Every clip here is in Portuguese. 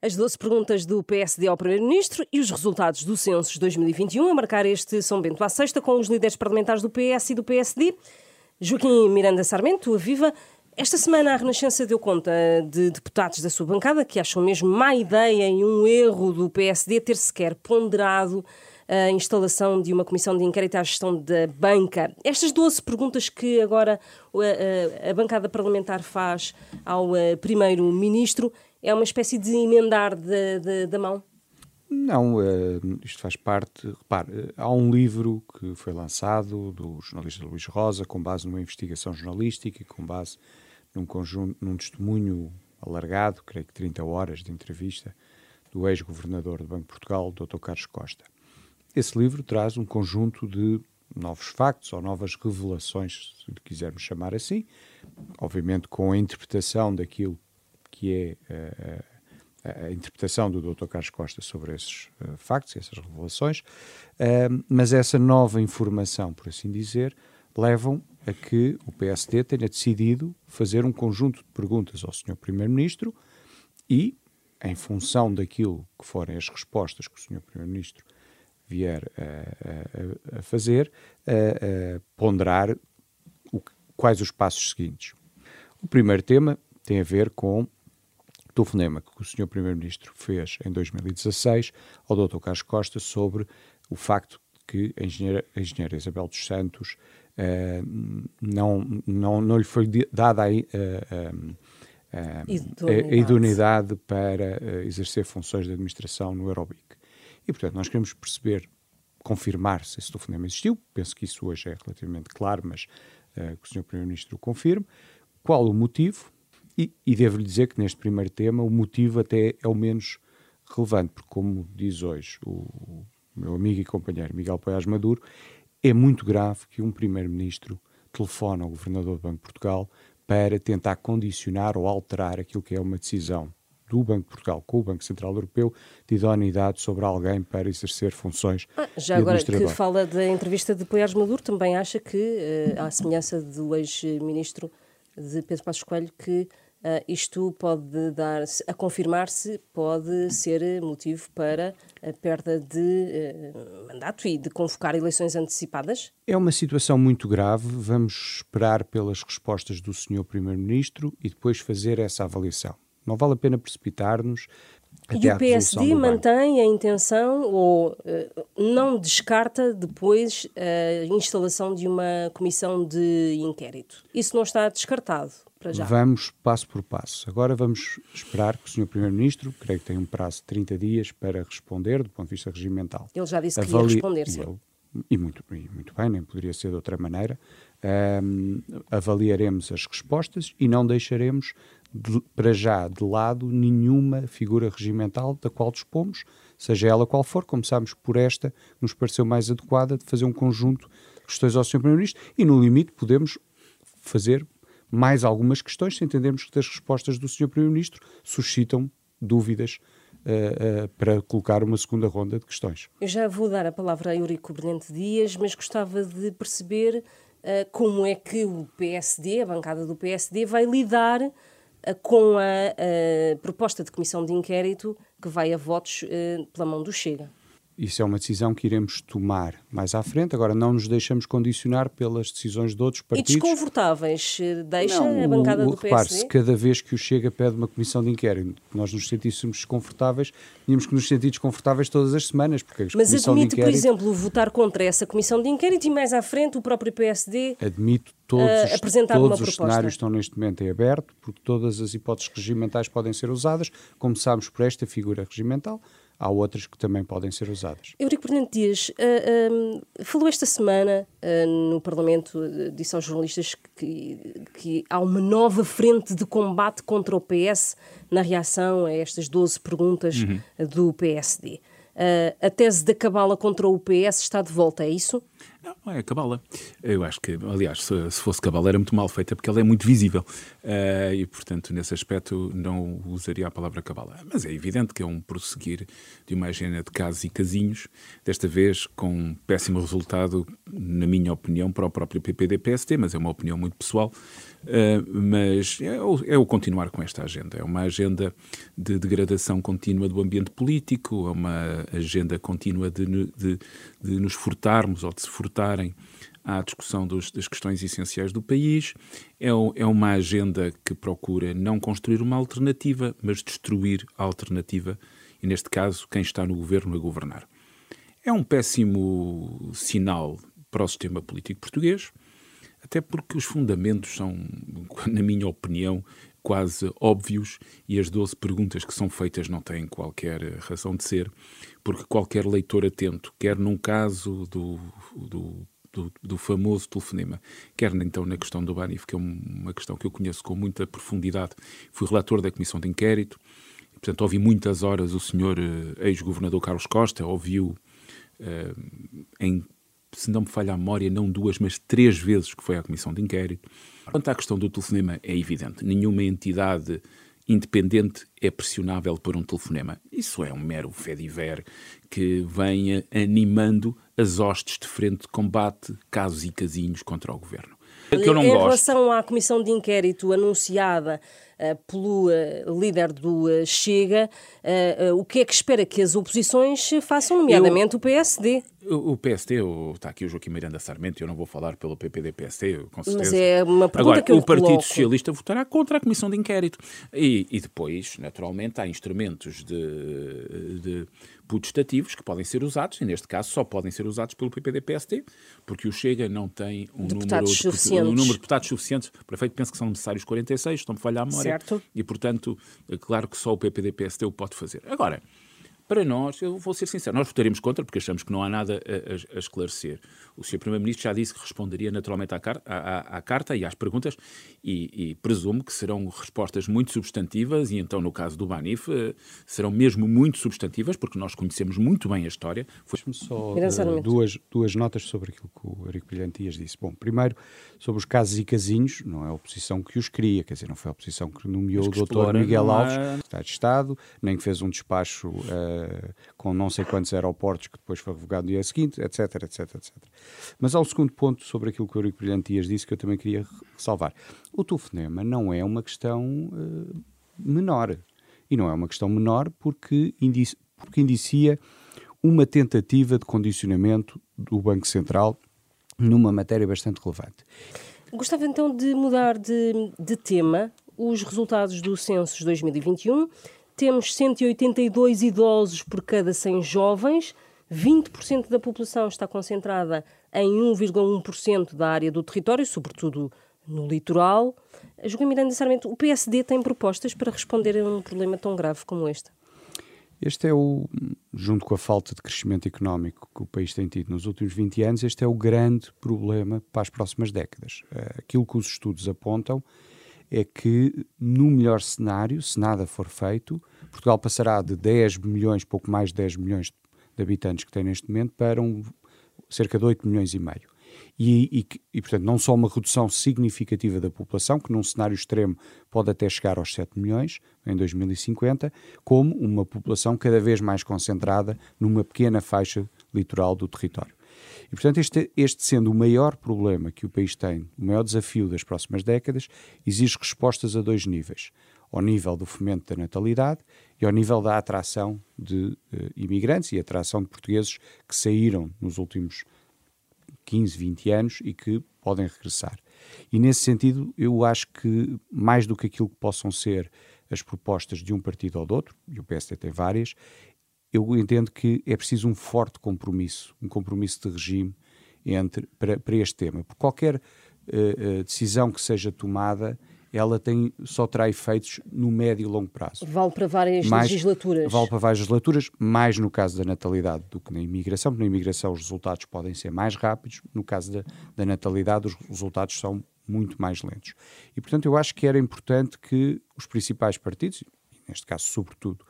As 12 perguntas do PSD ao Primeiro-Ministro e os resultados do Censos 2021 a marcar este São Bento à sexta com os líderes parlamentares do PS e do PSD. Joaquim Miranda Sarmento, viva. Esta semana a Renascença deu conta de deputados da sua bancada que acham mesmo má ideia e um erro do PSD ter sequer ponderado a instalação de uma comissão de inquérito à gestão da banca. Estas 12 perguntas que agora a, a, a bancada parlamentar faz ao eh, Primeiro-Ministro é uma espécie de emendar da mão? Não, uh, isto faz parte. Repare, uh, há um livro que foi lançado do jornalista Luís Rosa, com base numa investigação jornalística e com base num conjunto, num testemunho alargado, creio que 30 horas de entrevista, do ex-governador do Banco de Portugal, Dr. Carlos Costa. Esse livro traz um conjunto de novos factos ou novas revelações, se quisermos chamar assim, obviamente com a interpretação daquilo que é uh, a, a, interpretação do Dr. Carlos Costa sobre esses uh, factos, essas revelações, uh, mas essa nova informação, por assim dizer, levam a que o PSD tenha decidido fazer um conjunto de perguntas ao Sr. Primeiro-Ministro e, em função daquilo que forem as respostas que o Sr. Primeiro-Ministro vier a, a, a fazer, a, ponderar o, quais os passos seguintes. O primeiro tema tem a ver com telefonema que o Sr. Primeiro-Ministro fez em 2016 ao Dr. Carlos Costa sobre o facto de que a engenheira, a engenheira Isabel dos Santos uh, não, não, não lhe foi dada a, a, a, a idoneidade para exercer funções de administração no Aerobic. E, portanto, nós queremos perceber, confirmar se esse telefonema existiu, penso que isso hoje é relativamente claro, mas uh, que o Sr. Primeiro-Ministro o confirme, qual o motivo, e, e devo-lhe dizer que neste primeiro tema o motivo até é o menos relevante, porque, como diz hoje o, meu amigo e companheiro Miguel Paiás Maduro, é muito grave que um primeiro-ministro telefone ao governador do Banco de Portugal para tentar condicionar ou alterar aquilo que é uma decisão do Banco de Portugal com o Banco Central Europeu de idoneidade sobre alguém para exercer funções ah, Já agora que fala da entrevista de Poiares Maduro, também acha que, uh, à semelhança do ex-ministro de Pedro Passos Coelho, que Uh, isto pode dar, a confirmar-se, pode ser motivo para a perda de uh, mandato e de convocar eleições antecipadas? É uma situação muito grave. Vamos esperar pelas respostas do Sr. Primeiro-Ministro e depois fazer essa avaliação. Não vale a pena precipitar-nos. E o PSD mantém a intenção ou uh, não descarta depois a instalação de uma comissão de inquérito? Isso não está descartado para já. Vamos passo por passo. Agora vamos esperar que o Sr. Primeiro-Ministro, creio que tem um prazo de 30 dias para responder do ponto de vista regimental. Ele já disse que Avali... ia responder, sim. Ele, e muito, e muito bem, nem poderia ser de outra maneira. Um, avaliaremos as respostas e não deixaremos de, para já de lado nenhuma figura regimental da qual dispomos, seja ela qual for. Começámos por esta, nos pareceu mais adequada de fazer um conjunto de questões ao Sr. Primeiro-Ministro e, no limite, podemos fazer mais algumas questões, se entendermos que as respostas do Sr. Primeiro-Ministro suscitam dúvidas uh, uh, para colocar uma segunda ronda de questões. Eu já vou dar a palavra a Eurico Brilhante Dias, mas gostava de perceber uh, como é que o PSD, a bancada do PSD, vai lidar com a, a, proposta de comissão de inquérito que vai a votos pela mão do Chega. Isso é uma decisão que iremos tomar mais à frente. Agora, não nos deixamos condicionar pelas decisões de outros partidos. E desconfortáveis? Eh, deixa não, a bancada o, do PSD? Repare-se, cada vez que o Chega pede uma comissão de inquérito, nós nos sentíssemos desconfortáveis, tínhamos que nos sentir desconfortáveis todas as semanas. Porque a Mas admite, inquérito... por exemplo, votar contra essa comissão de inquérito e mais à frente o próprio PSD Admito todos, uh, apresentar todos os cenários estão neste momento em aberto, porque todas as hipóteses regimentais podem ser usadas. Começámos por esta figura regimental há outras que também podem ser usadas. Eurico Bernardo Dias, uh, uh, falou esta semana uh, no Parlamento, disse aos jornalistas que, que, há uma nova frente de combate contra o PS na reação a estas 12 perguntas uhum. do PSD. a tese da cabala contra o PS está de volta, é isso? Não, é cabala. Eu acho que, aliás, se, se, fosse cabala era muito mal feita porque ela é muito visível. Uh, e, portanto, nesse aspecto não usaria a palavra cabala. Mas é evidente que é um prosseguir de uma agenda de casos e casinhos, desta vez com um péssimo resultado, na minha opinião, para o próprio PPD-PSD, mas é uma opinião muito pessoal. Uh, mas é o, é o, continuar com esta agenda. É uma agenda de degradação contínua do ambiente político, é uma agenda contínua de, de, de nos furtarmos ou de se furtarem à discussão dos, das questões essenciais do país. É, é uma agenda que procura não construir uma alternativa, mas destruir a alternativa, e neste caso, quem está no governo a governar. É um péssimo sinal para o sistema político português até porque os fundamentos são, na minha opinião, quase óbvios e as 12 perguntas que são feitas não têm qualquer razão de ser, porque qualquer leitor atento, quer num caso do, do, do, do famoso telefonema, quer então na questão do Banif, que é uma questão que eu conheço com muita profundidade, fui relator da comissão de inquérito, e, portanto ouvi muitas horas o senhor eh, ex-governador Carlos Costa, ouviu uh, em se não me falha a memória, não duas, mas três vezes que foi à Comissão de Inquérito. Quanto à questão do telefonema, é evidente. Nenhuma entidade independente é pressionável por um telefonema. Isso é um mero fediver que vem animando as hostes de frente de combate, casos e casinhos contra o governo. Que eu não em gosto. relação à comissão de inquérito anunciada pelo uh, líder do uh, Chega, o que é que espera que as oposições façam, nomeadamente eu... o PSD? O, PSD, está aqui o Joaquim Miranda Sarmento, eu não vou falar pelo PPD-PSD, com certeza. Mas é uma pergunta Agora, que eu o Partido coloco. Socialista votará contra a Comissão de Inquérito. E, e depois, naturalmente, há instrumentos de, de putestativos que podem ser usados, e neste caso só podem ser usados pelo PPD-PSD, porque o Chega não tem um deputados número, suficientes. um número de deputados suficientes. Para efeito, penso que são necessários 46, estão-me falhar a memória. Certo. E, portanto, é claro que só o PPD-PSD o pode fazer. Agora, para nós, eu vou ser sincero, nós votaremos contra porque achamos que não há nada a, a, a esclarecer. O Sr. Primeiro-Ministro já disse que responderia naturalmente à, car à, à carta e às perguntas e, e, presumo que serão respostas muito substantivas e então, no caso do Banif, eh, serão mesmo muito substantivas porque nós conhecemos muito bem a história. Deixe-me só uh, duas, duas notas sobre aquilo que o Eurico Brilhantias disse. Bom, primeiro, sobre os casos e casinhos, não é a oposição que os cria, quer dizer, não foi a oposição que nomeou que o Dr. Miguel Alves, Estado de Estado, nem que fez um despacho... Uh, com não sei quantos aeroportos que depois foi revogado no dia seguinte, etc, etc, etc. Mas há um segundo ponto sobre aquilo que o Eurico Brilhantias disse que eu também queria ressalvar. O telefonema não é uma questão uh, menor. E não é uma questão menor porque, indicia, porque indicia uma tentativa de condicionamento do Banco Central numa matéria bastante relevante. Gostava então de mudar de, de tema. Os resultados do censo de 2021 temos 182 idosos por cada 100 jovens, 20% da população está concentrada em 1,1% da área do território, sobretudo no litoral. Joaquim Miranda Sarmento, o PSD tem propostas para responder a um problema tão grave como este? Este é o, junto com a falta de crescimento económico que o país tem tido nos últimos 20 anos, este é o grande problema para as próximas décadas. Eh, aquilo que os estudos apontam é que, no melhor cenário, se nada for feito, Portugal passará de 10 milhões, pouco mais de 10 milhões de habitantes que tem neste momento, para um, cerca de 8 milhões e meio. E, e, e, portanto, não só uma redução significativa da população, que num cenário extremo pode até chegar aos 7 milhões em 2050, como uma população cada vez mais concentrada numa pequena faixa litoral do território. E, portanto, este, este sendo o maior problema que o país tem, o maior desafio das próximas décadas, exige respostas a dois níveis. Ao nível do fomento da natalidade e ao nível da atração de uh, imigrantes e atração de portugueses que saíram nos últimos 15, 20 anos e que podem regressar. E nesse sentido, eu acho que mais do que aquilo que possam ser as propostas de um partido ou de outro, e o PSD tem várias, eu entendo que é preciso um forte compromisso, um compromisso de regime entre, para, para este tema. Por qualquer uh, decisão que seja tomada, ela tem, só terá efeitos no médio e longo prazo. Vale para várias mais, legislaturas. Vale para várias legislaturas, mais no caso da natalidade do que na imigração, porque na imigração os resultados podem ser mais rápidos, no caso da, da natalidade os resultados são muito mais lentos. E, portanto, eu acho que era importante que os principais partidos, neste caso, sobretudo,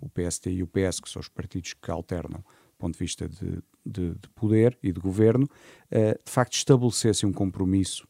o PSD e o PS, que são os partidos que alternam do ponto de vista de de, de poder e de governo, uh, de facto estabelecessem um compromisso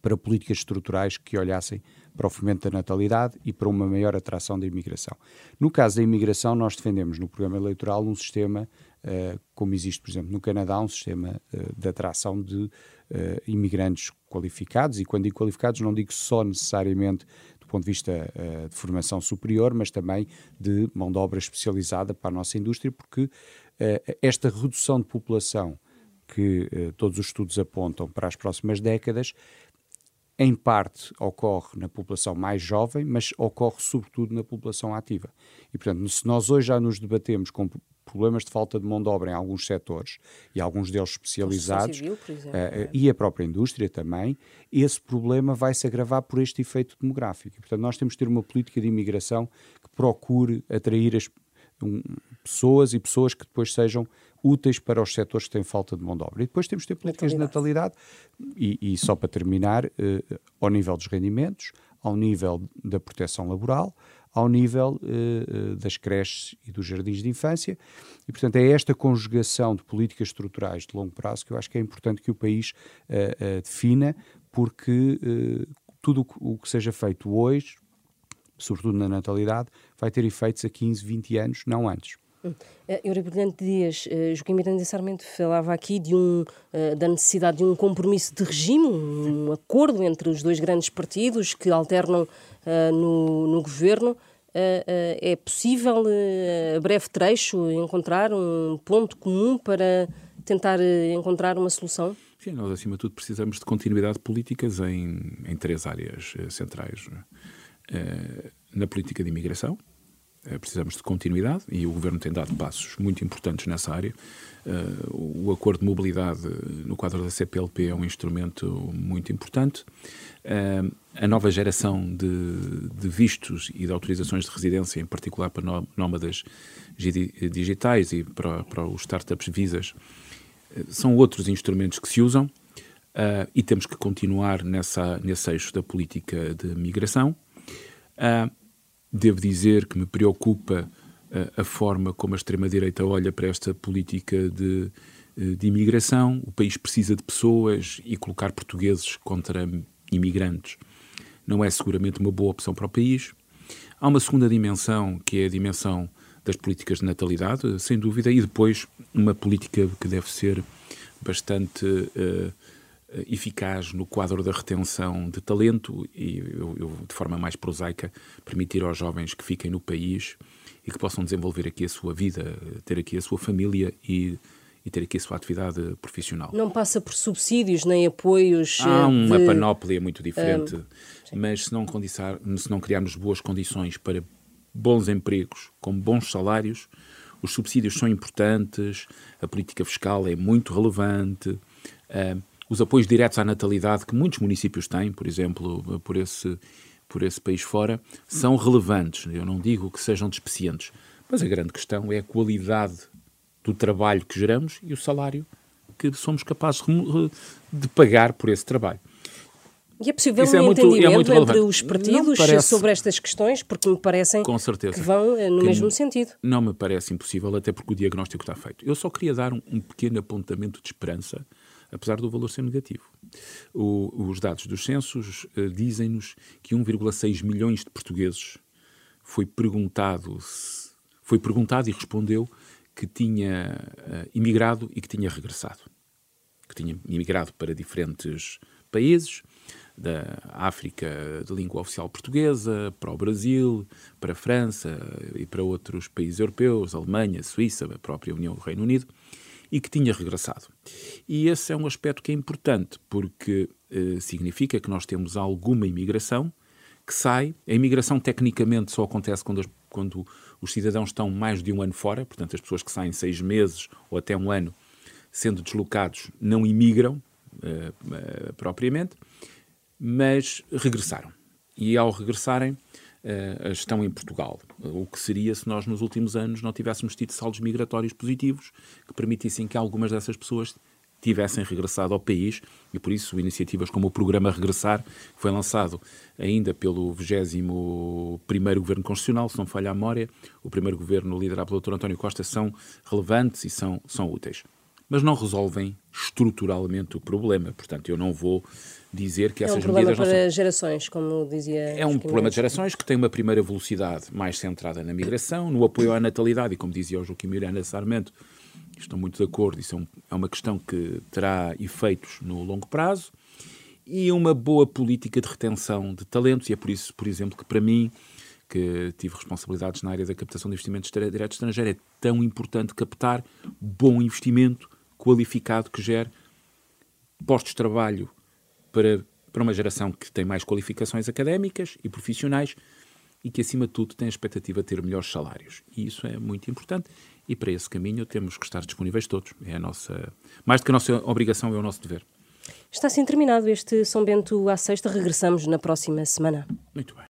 para políticas estruturais que olhassem para o fomento da natalidade e para uma maior atração da imigração. No caso da imigração, nós defendemos no programa eleitoral um sistema, uh, como existe, por exemplo, no Canadá, um sistema uh, de atração de uh, imigrantes qualificados, e quando digo qualificados não digo só necessariamente ponto de vista uh, de formação superior, mas também de mão de obra especializada para a nossa indústria, porque uh, esta redução de população que uh, todos os estudos apontam para as próximas décadas, em parte ocorre na população mais jovem, mas ocorre sobretudo na população ativa. E, portanto, se nós hoje já nos debatemos com problemas de falta de mão de obra em alguns setores, e alguns deles especializados, civil, uh, e a própria indústria também, esse problema vai se agravar por este efeito demográfico. Portanto, nós temos de ter uma política de imigração que procure atrair as um, pessoas e pessoas que depois sejam úteis para os setores que têm falta de mão de obra. E depois temos de ter políticas de natalidade, e, e só para terminar, uh, ao nível dos rendimentos, ao nível da proteção laboral, ao nível uh, das creches e dos jardins de infância. E, portanto, é esta conjugação de políticas estruturais de longo prazo que eu acho que é importante que o país uh, defina, porque tudo o que seja feito hoje, sobretudo na natalidade, vai ter efeitos a 15, 20 anos, não antes. Uh, Eurobrilhante Dias, uh, Joaquim Miranda Sarmento falava aqui de um, uh, da necessidade de um compromisso de regime, um acordo entre os dois grandes partidos que alternam no, no governo. é possível, a breve trecho, encontrar um ponto comum para tentar encontrar uma solução? Sim, nós, acima de tudo, precisamos de continuidade de políticas em, em três áreas centrais. na política de imigração, eh, precisamos de continuidade e o Governo tem dado passos muito importantes nessa área. Uh, o acordo de mobilidade no quadro da CPLP é um instrumento muito importante. Uh, a nova geração de, de, vistos e de autorizações de residência, em particular para nómadas digitais e para, para os startups visas, são outros instrumentos que se usam e temos que continuar nessa, nesse eixo da política de migração. Uh, Devo dizer que me preocupa uh, a forma como a extrema-direita olha para esta política de, uh, de imigração. O país precisa de pessoas e colocar portugueses contra imigrantes não é seguramente uma boa opção para o país. Há uma segunda dimensão, que é a dimensão das políticas de natalidade, sem dúvida, e depois uma política que deve ser bastante uh, eh, eficaz no quadro da retenção de talento e, eu, eu, de forma mais prosaica, permitir aos jovens que fiquem no país e que possam desenvolver aqui a sua vida, ter aqui a sua família e, e ter aqui a sua atividade profissional. Não passa por subsídios nem apoios. Há eh, uma de... panóplia muito diferente, um, mas se não, se não criarmos boas condições para bons empregos com bons salários, os subsídios são importantes, a política fiscal é muito relevante. Uh, os apoios diretos à natalidade que muitos municípios têm, por exemplo, por esse, por esse país fora, são relevantes. Eu não digo que sejam despecientes, mas a grande questão é a qualidade do trabalho que geramos e o salário que somos capazes de pagar por esse trabalho. E é possível Isso um é muito, entendimento é muito entre os partidos parece, sobre estas questões, porque me parecem que vão eh, no que mesmo sentido. Não me parece impossível, até porque o diagnóstico está feito. Eu só queria dar um, um pequeno apontamento de esperança apesar do valor ser negativo. O, os dados dos censos uh, dizem-nos que 1,6 milhões de portugueses foi perguntado, foi perguntado e respondeu que tinha uh, imigrado e que tinha regressado. Que tinha imigrado para diferentes países, da África de língua oficial portuguesa, para o Brasil, para a França e para outros países europeus, Alemanha, Suíça, a própria União do Reino Unido e que tinha regressado. E esse é um aspecto que é importante, porque eh, significa que nós temos alguma imigração que sai. A imigração, tecnicamente, só acontece quando, as, quando os cidadãos estão mais de um ano fora, portanto, as pessoas que saem seis meses ou até um ano sendo deslocados não imigram eh, eh, propriamente, mas regressaram. E ao regressarem, uh, estão em Portugal. O que seria se nós, nos últimos anos, não tivéssemos tido saldos migratórios positivos que permitissem que algumas dessas pessoas tivessem regressado ao país e por isso iniciativas como o programa Regressar, que foi lançado ainda pelo 21 Governo Constitucional, se não falha a memória, o primeiro governo liderado pelo Dr. António Costa, são relevantes e são, são úteis. mas não resolvem estruturalmente o problema. Portanto, eu não vou dizer que essas medidas. É um problema para são... gerações, como dizia. É um problema de gerações que tem uma primeira velocidade mais centrada na migração, no apoio à natalidade, e como dizia o Joaquim Miranda Sarmento, estou muito de acordo, isso é, um, é uma questão que terá efeitos no longo prazo, e uma boa política de retenção de talentos, e é por isso, por exemplo, que para mim, que tive responsabilidades na área da captação de investimentos direto estrangeiro, é tão importante captar bom investimento qualificado que gere postos de trabalho para, para uma geração que tem mais qualificações académicas e profissionais e que, acima de tudo, tem a expectativa de ter melhores salários. E isso é muito importante e para esse caminho temos que estar disponíveis todos. É a nossa, mais do que a nossa obrigação, é o nosso dever. Está assim terminado este São Bento à sexta. Regressamos na próxima semana. Muito bem.